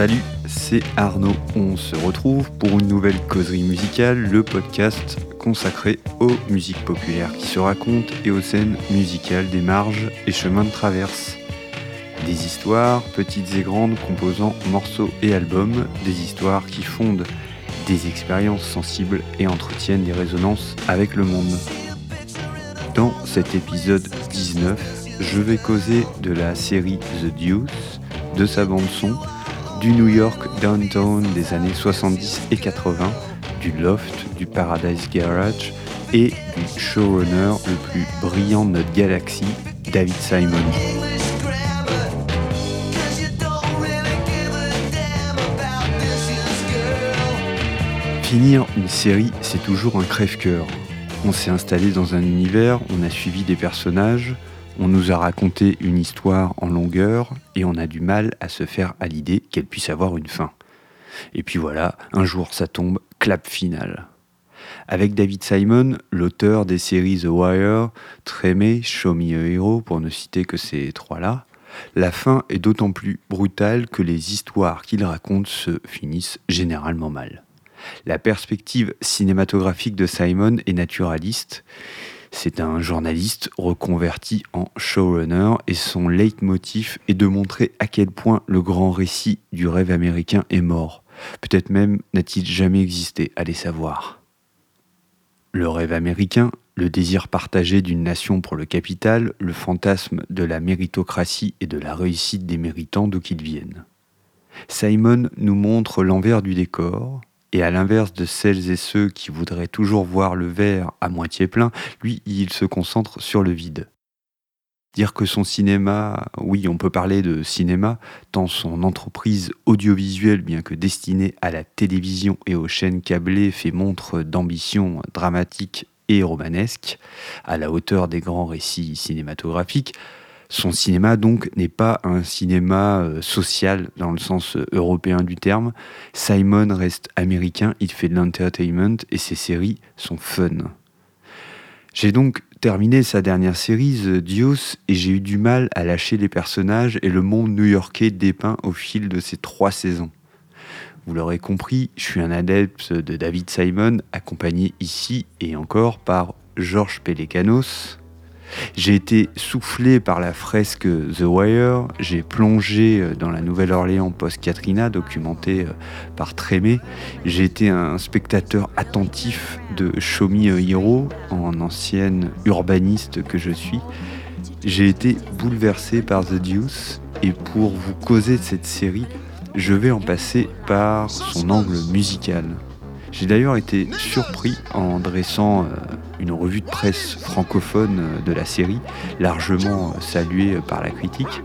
Salut, c'est Arnaud. On se retrouve pour une nouvelle causerie musicale, le podcast consacré aux musiques populaires qui se racontent et aux scènes musicales des marges et chemins de traverse. Des histoires, petites et grandes, composant morceaux et albums, des histoires qui fondent des expériences sensibles et entretiennent des résonances avec le monde. Dans cet épisode 19, je vais causer de la série The Deuce, de sa bande-son, du New York Downtown des années 70 et 80, du Loft, du Paradise Garage et du showrunner le plus brillant de notre galaxie, David Simon. Finir une série, c'est toujours un crève-cœur. On s'est installé dans un univers, on a suivi des personnages, on nous a raconté une histoire en longueur et on a du mal à se faire à l'idée qu'elle puisse avoir une fin. Et puis voilà, un jour ça tombe, clap final. Avec David Simon, l'auteur des séries The Wire, Trémé, Show Me Hero, pour ne citer que ces trois-là, la fin est d'autant plus brutale que les histoires qu'il raconte se finissent généralement mal. La perspective cinématographique de Simon est naturaliste. C'est un journaliste reconverti en showrunner et son leitmotiv est de montrer à quel point le grand récit du rêve américain est mort. Peut-être même n'a-t-il jamais existé, allez savoir. Le rêve américain, le désir partagé d'une nation pour le capital, le fantasme de la méritocratie et de la réussite des méritants d'où qu'ils viennent. Simon nous montre l'envers du décor, et à l'inverse de celles et ceux qui voudraient toujours voir le verre à moitié plein, lui, il se concentre sur le vide. Dire que son cinéma, oui, on peut parler de cinéma, tant son entreprise audiovisuelle, bien que destinée à la télévision et aux chaînes câblées, fait montre d'ambition dramatique et romanesque, à la hauteur des grands récits cinématographiques, son cinéma, donc, n'est pas un cinéma euh, social dans le sens euh, européen du terme. Simon reste américain, il fait de l'entertainment et ses séries sont fun. J'ai donc terminé sa dernière série, The Dios, et j'ai eu du mal à lâcher les personnages et le monde new-yorkais dépeint au fil de ces trois saisons. Vous l'aurez compris, je suis un adepte de David Simon, accompagné ici et encore par Georges Pelecanos, j'ai été soufflé par la fresque The Wire, j'ai plongé euh, dans la Nouvelle-Orléans post-Katrina, documentée euh, par Trémé. J'ai été un spectateur attentif de Shomi Hiro, en ancienne urbaniste que je suis. J'ai été bouleversé par The Deuce, et pour vous causer de cette série, je vais en passer par son angle musical. J'ai d'ailleurs été surpris en dressant euh, une revue de presse francophone euh, de la série, largement euh, saluée par la critique.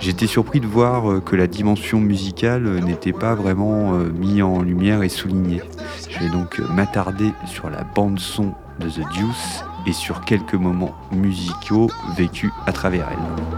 J'étais surpris de voir que la dimension musicale n'était pas vraiment mise en lumière et soulignée. Je vais donc m'attarder sur la bande son de The Deuce et sur quelques moments musicaux vécus à travers elle.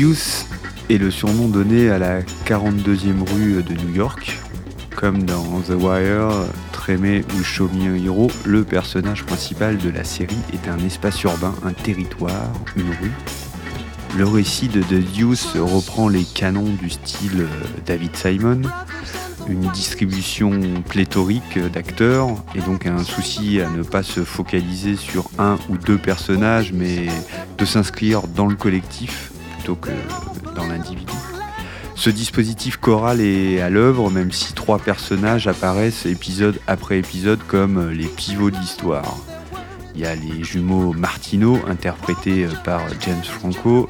Deuce est le surnom donné à la 42e rue de New York. Comme dans The Wire, Trémé ou Show Me Hero, le personnage principal de la série est un espace urbain, un territoire, une rue. Le récit de The Deuce reprend les canons du style David Simon, une distribution pléthorique d'acteurs et donc un souci à ne pas se focaliser sur un ou deux personnages mais de s'inscrire dans le collectif dans l'individu. Ce dispositif choral est à l'œuvre, même si trois personnages apparaissent épisode après épisode comme les pivots de l'histoire. Il y a les jumeaux Martino, interprétés par James Franco,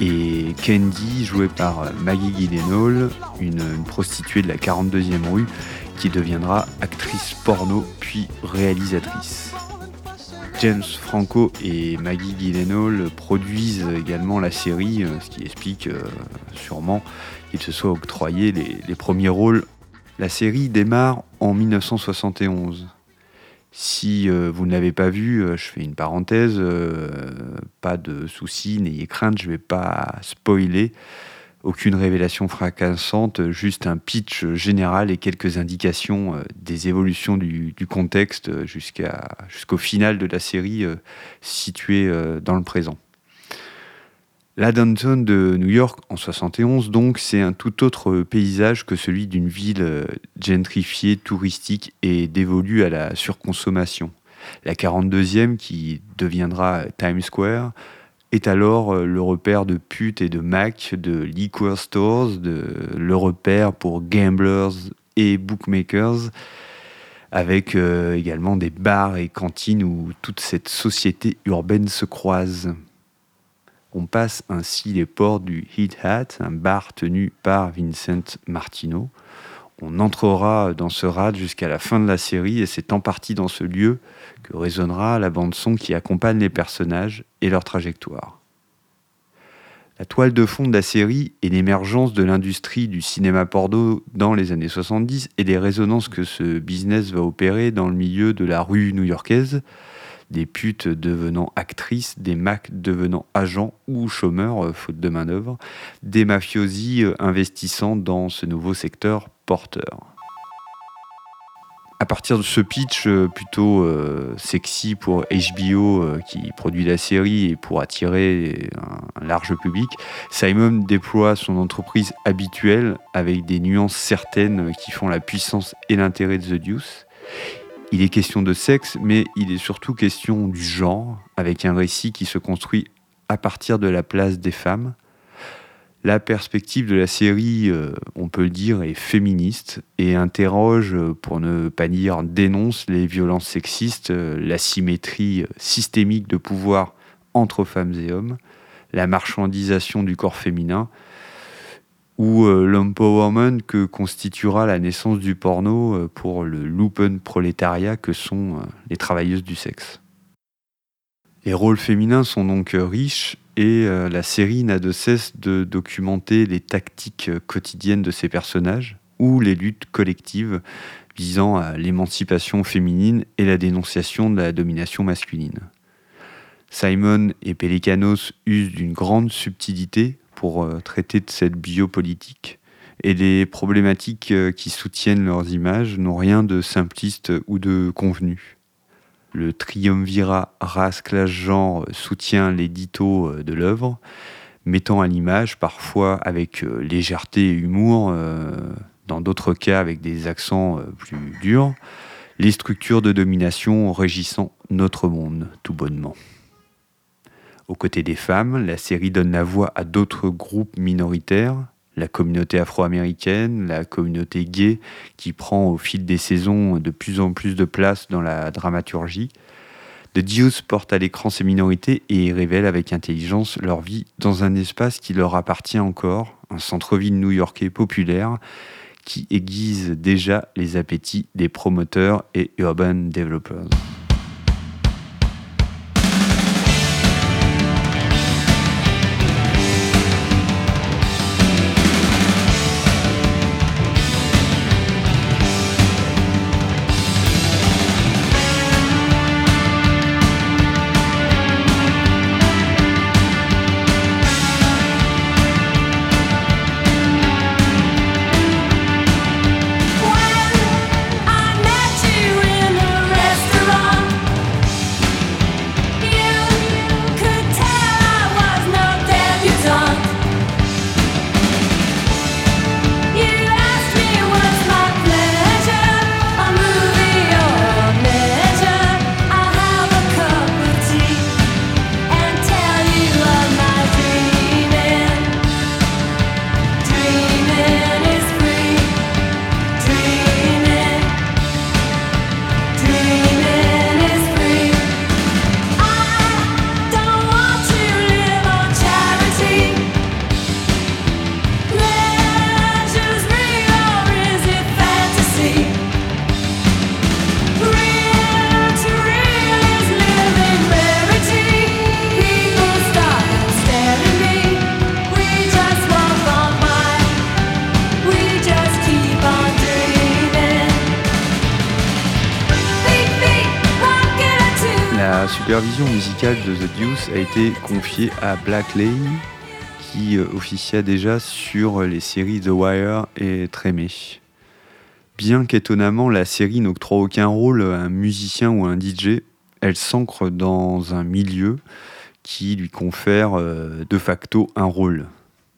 et Candy, jouée par Maggie Gyllenhaal, une, une prostituée de la 42e rue, qui deviendra actrice porno puis réalisatrice. James Franco et Maggie Gyllenhaal produisent également la série, euh, ce qui explique euh, sûrement qu'ils se soient octroyés les, premiers rôles La série démarre en 1971. Si euh, vous ne l'avez pas vu, je fais une parenthèse, pas de soucis, n'ayez crainte, je ne vais pas spoiler. Aucune révélation fracassante, juste un pitch général et quelques indications des évolutions du, contexte jusqu'au final de la série située dans le présent. La downtown de New York en 71, donc, c'est un tout autre paysage que celui d'une ville euh, gentrifiée, touristique et dévolue à la surconsommation. La 42e, qui deviendra Times Square, est alors euh, le repère de putes et de Mac, de liquor stores, le repère pour gamblers et bookmakers, avec euh, également des bars et cantines où toute cette société urbaine se croise. On passe ainsi les portes du Heat Hat, un bar tenu par Vincent Martino. On entrera dans ce rad jusqu'à la fin de la série et c'est en partie dans ce lieu que résonnera la bande-son qui accompagne les personnages et leur trajectoire. La toile de fond de la série est l'émergence de l'industrie du cinéma porno dans les années 70 et les résonances que ce business va opérer dans le milieu de la rue new-yorkaise, des putes devenant actrices, des macs devenant agents ou chômeurs, euh, faute de main-d'œuvre, des mafiosi euh, investissant dans ce nouveau secteur porteur. À partir de ce pitch euh, plutôt sexy pour HBO qui produit la série et pour attirer un, large public, Simon déploie son entreprise habituelle avec des nuances certaines qui font la puissance et l'intérêt de The Deuce. Il est question de sexe, mais il est surtout question du genre, avec un récit qui se construit à partir de la place des femmes. La perspective de la série, euh, on peut le dire, est féministe et interroge, pour ne pas dire dénonce, les violences sexistes, euh, la symétrie systémique de pouvoir entre femmes et hommes, la marchandisation du corps féminin, ou euh, l'empowerment que constituera la naissance du porno euh, pour le lupen prolétariat que sont euh, les travailleuses du sexe. Les rôles féminins sont donc riches et la série n'a de cesse de documenter les tactiques quotidiennes de ses personnages ou les luttes collectives visant à l'émancipation féminine et la dénonciation de la domination masculine. Simon et Pelicanos usent d'une grande subtilité pour euh, traiter de cette biopolitique. Et les problématiques euh, qui soutiennent leurs images n'ont rien de simpliste ou de convenu. Le triumvirat race-classe-genre soutient l'édito euh, de l'œuvre, mettant à l'image parfois avec légèreté et humour, dans d'autres cas avec des accents plus durs, les structures de domination régissant notre monde tout bonnement. Aux côtés des femmes, la série donne la voix à d'autres groupes minoritaires, la communauté afro-américaine, la communauté gay, qui prend au fil des saisons de plus en plus de place dans la dramaturgie. The Deuce porte à l'écran ces minorités et révèle avec intelligence leur vie dans un espace qui leur appartient encore, un centre-ville new-yorkais populaire qui aiguise déjà les appétits des promoteurs et urban developers. De The Deuce a été confiée à Black Lane, qui euh, officia déjà sur les séries The Wire et Trémé. Bien qu'étonnamment la série n'octroie aucun rôle à un musicien ou un DJ, elle s'ancre dans un milieu qui lui confère euh, de facto un rôle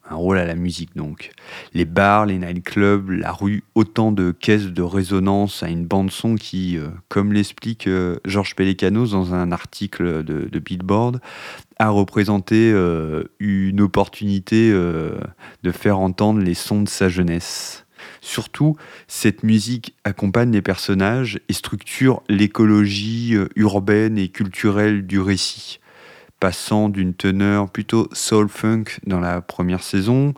un rôle à la musique donc. Les bars, les nightclubs, la rue, autant de caisses de résonance à une bande son qui, euh, comme l'explique euh, Georges Pelecanos dans un article de, Beatboard, a représenté euh, une opportunité de faire entendre les sons de sa jeunesse. Surtout, cette musique accompagne les personnages et structure l'écologie urbaine et culturelle du récit passant d'une teneur plutôt soul-funk dans la première saison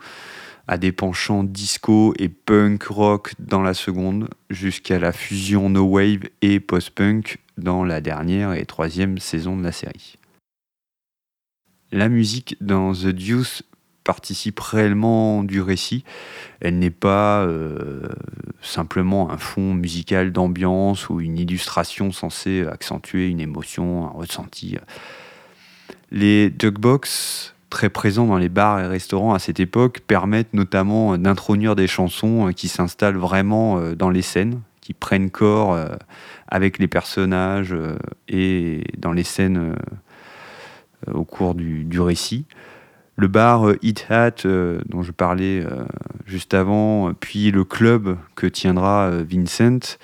à des penchants disco et punk rock dans la seconde, jusqu'à la fusion no wave et post-punk dans la dernière et troisième saison de la série. La musique dans The Deuce participe réellement du récit. Elle n'est pas euh, simplement un fond musical d'ambiance ou une illustration censée accentuer une émotion, un ressenti. Les jukebox, très présents dans les bars et restaurants à cette époque, permettent notamment d'introduire des chansons euh, qui s'installent vraiment euh, dans les scènes, qui prennent corps euh, avec les personnages et dans les scènes au cours du, récit. Le bar Hit Hat dont je parlais juste avant, puis le club que tiendra Vincent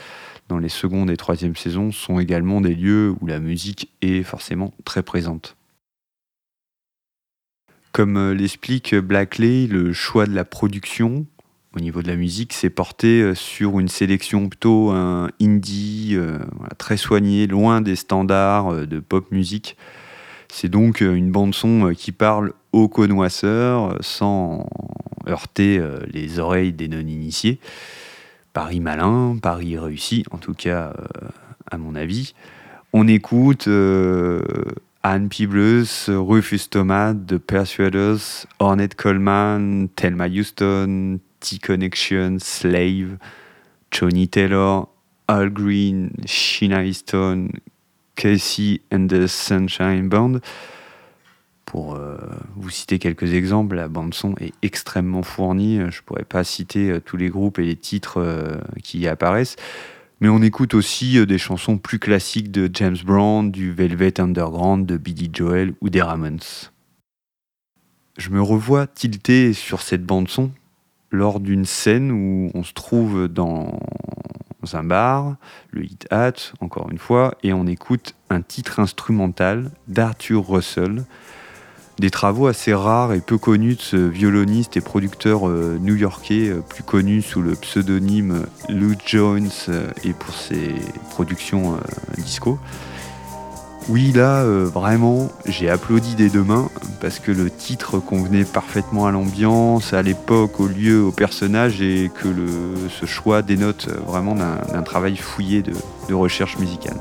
dans les secondes et troisième saisons sont également des lieux où la musique est forcément très présente. Comme euh, l'explique Blackley, le choix de la production au niveau de la musique s'est porté euh, sur une sélection plutôt indie, euh, très soignée, loin des standards de pop musique. C'est donc une bande-son qui parle aux connoisseurs sans heurter les oreilles des non-initiés. Paris malin, Paris réussi, en tout cas à mon avis. On écoute Anne Peebles, Rufus Thomas, The Persuaders, Ornette Coleman, Thelma Houston, T-Connection, Slave, Johnny Taylor, Al Green, Sheena Easton, Casey and the Sunshine Band. Pour euh, vous citer quelques exemples, la bande son est extrêmement fournie. Je ne pourrais pas citer euh, tous les groupes et les titres euh, qui y apparaissent. Mais on écoute aussi euh, des chansons plus classiques de James Brown, du Velvet Underground, de Billy Joel ou des Ramones. Je me revois tilté sur cette bande-son lors d'une scène où on se trouve dans un bar, le Hit Hat, encore une fois, et on écoute un titre instrumental d'Arthur Russell, des travaux assez rares et peu connus de ce violoniste et producteur euh, new-yorkais, euh, plus connu sous le pseudonyme Lou Jones euh, et pour ses productions disco. Oui, là, vraiment, j'ai applaudi des deux mains parce que le titre convenait parfaitement à l'ambiance, à l'époque, au lieu, au personnage et que ce choix dénote vraiment d'un travail fouillé de recherche musicale.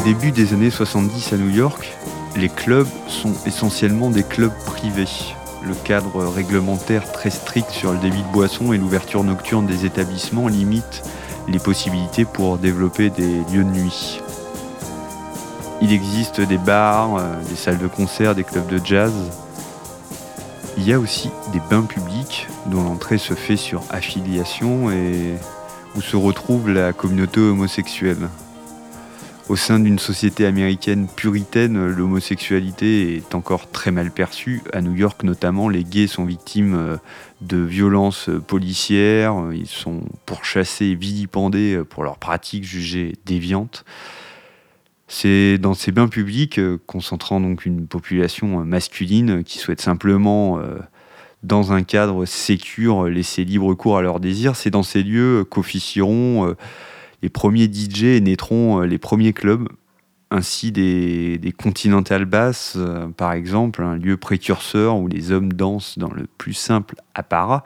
Début des années 70 à New York, les clubs sont essentiellement des clubs privés. Le cadre réglementaire très strict sur le débit de boissons et l'ouverture nocturne des établissements limite les possibilités pour développer des lieux de nuit. Il existe des bars, euh, des salles de concert, des clubs de jazz. Il y a aussi des bains publics dont l'entrée se fait sur affiliation et où se retrouve la communauté homosexuelle. Au sein d'une société américaine puritaine, l'homosexualité est encore très mal perçue. À New York notamment, les gays sont victimes euh, de violences policières, ils sont pourchassés et vilipendés pour leurs pratiques jugées déviantes. C'est dans ces bains publics, euh, concentrant donc une population euh, masculine qui souhaite simplement, dans un cadre sécure, laisser libre cours à leurs désirs, c'est dans ces lieux qu'officieront les premiers DJ naîtront les premiers clubs ainsi des, Continental Bass, euh, par exemple, un lieu précurseur où les hommes dansent dans le plus simple apparat,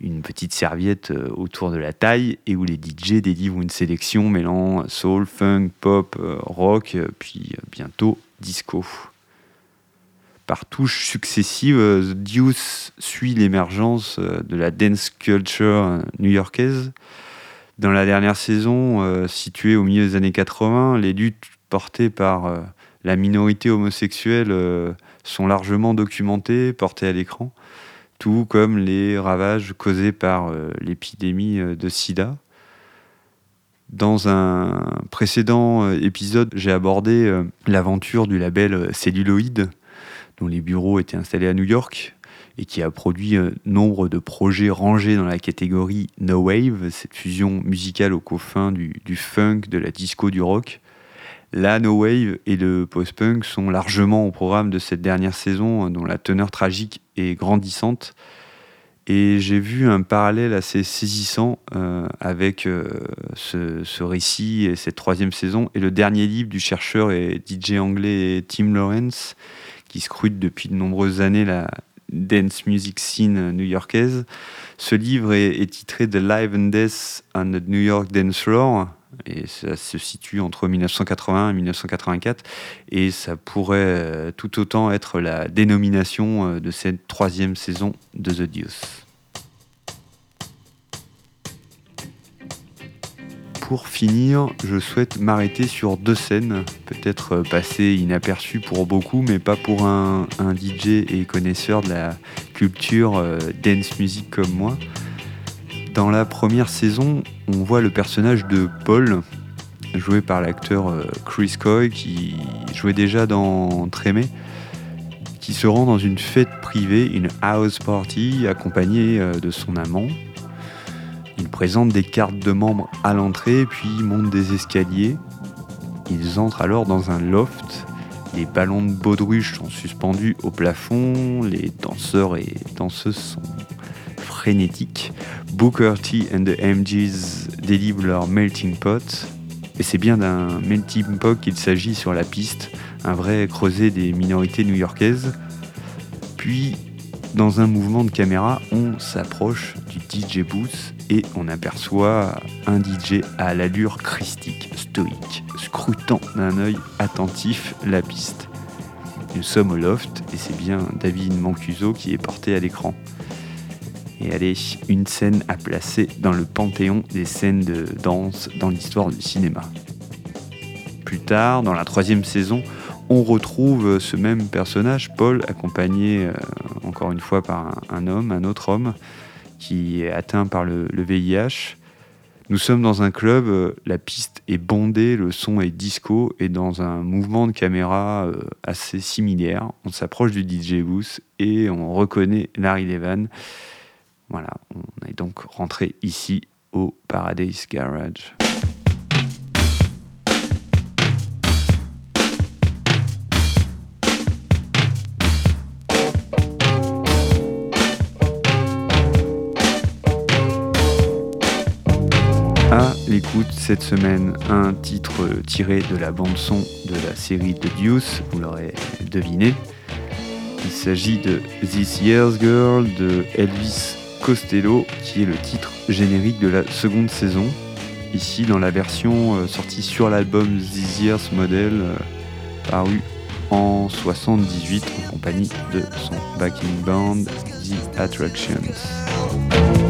une petite serviette euh, autour de la taille, et où les DJ délivrent une sélection mêlant soul, funk, pop, euh, rock, puis bientôt disco. Par touches successives, Deuce suit l'émergence de la dance culture new-yorkaise. Dans la dernière saison, située au milieu des années 80, les luttes portés par euh, la minorité homosexuelle euh, sont largement documentés, portés à l'écran, tout comme les ravages causés par euh, l'épidémie de sida. Dans un précédent épisode, j'ai abordé l'aventure du label Celluloid, dont les bureaux étaient installés à New York et qui a produit nombre de projets rangés dans la catégorie No Wave, cette fusion musicale au coffin du, du funk, de la disco, du rock. La No Wave et le post-punk sont largement au programme de cette dernière saison, euh, dont la teneur tragique est grandissante. Et j'ai vu un parallèle assez saisissant euh, avec euh, ce, récit et cette troisième saison et le dernier livre du chercheur et DJ anglais Tim Lawrence, qui scrute depuis de nombreuses années la dance music scene new-yorkaise. Ce livre est, titré The Live and Death on the New York Dance Floor, et ça se situe entre 1981 et 1984 et ça pourrait euh, tout autant être la dénomination euh, de cette troisième saison de The Deuce. Pour finir, je souhaite m'arrêter sur deux scènes, peut-être euh, passées inaperçues pour beaucoup, mais pas pour un, DJ et connaisseur de la culture dance music comme moi. Dans la première saison, on voit le personnage de Paul, joué par l'acteur euh, Chris Coy, qui jouait déjà dans Trémé, qui se rend dans une fête privée, une house party, accompagné euh, de son amant. Il présente des cartes de membres à l'entrée, puis monte des escaliers. Ils entrent alors dans un loft. Les ballons de baudruche sont suspendus au plafond, les danseurs et danseuses sont frénétiques. Booker T and the MGs délivrent leur melting pot. Et c'est bien d'un melting pot qu'il s'agit sur la piste, un vrai creuset des minorités new-yorkaises. Puis, dans un mouvement de caméra, on s'approche du DJ booth et on aperçoit un DJ à l'allure christique, stoïque, scrutant d'un œil attentif la piste. Nous sommes au loft et c'est bien David Mancuso qui est porté à l'écran et est une scène à placer dans le panthéon des scènes de danse dans l'histoire du cinéma. Plus tard, dans la troisième saison, on retrouve ce même personnage, Paul, accompagné euh, encore une fois par un, homme, un autre homme, qui est atteint par le, VIH. Nous sommes dans un club, euh, la piste est bondée, le son est disco, et dans un mouvement de caméra euh, assez similaire, on s'approche du DJ booth et on reconnaît Larry Levan voilà, on est donc rentré ici au Paradise Garage. Cette semaine, un titre tiré de la bande-son de la série The Deuce, vous l'aurez deviné. Il s'agit de This Year's Girl de Elvis Costello, qui est le titre générique de la seconde saison. Ici, dans la version euh, sortie sur l'album This Year's Model, euh, paru en 78 en compagnie de son backing band The Attractions.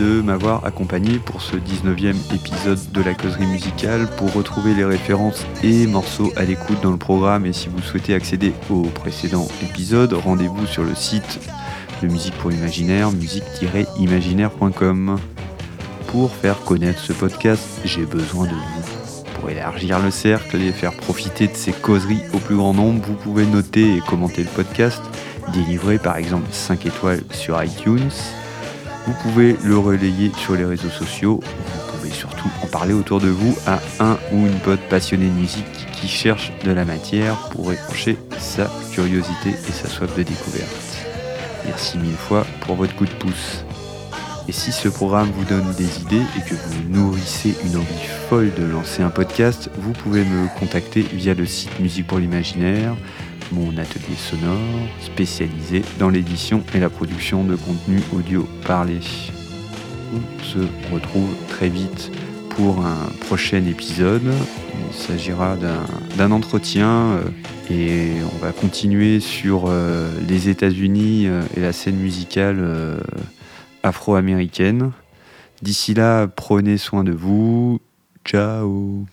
De m'avoir accompagné pour ce 19e épisode de la causerie musicale. Pour retrouver les références et morceaux à l'écoute dans le programme et si vous souhaitez accéder au précédent épisode, rendez-vous sur le site de Musique pour l'Imaginaire, musique-imaginaire.com. Pour faire connaître ce podcast, j'ai besoin de vous. Pour élargir le cercle et faire profiter de ces causeries au plus grand nombre, vous pouvez noter et commenter le podcast, délivrer par exemple 5 étoiles sur iTunes. Vous pouvez le relayer sur les réseaux sociaux. Vous pouvez surtout en parler autour de vous à un ou une pote passionnée de musique qui cherche de la matière pour épancher sa curiosité et sa soif de découverte. Merci mille fois pour votre coup de pouce. Et si ce programme vous donne des idées et que vous nourrissez une envie folle de lancer un podcast, vous pouvez me contacter via le site Musique pour l'Imaginaire, mon atelier sonore spécialisé dans l'édition et la production de contenu audio parlé. On se retrouve très vite pour un prochain épisode. Il s'agira d'un entretien euh, et on va continuer sur euh, les États-Unis euh, et la scène musicale afro-américaine. D'ici là, prenez soin de vous. Ciao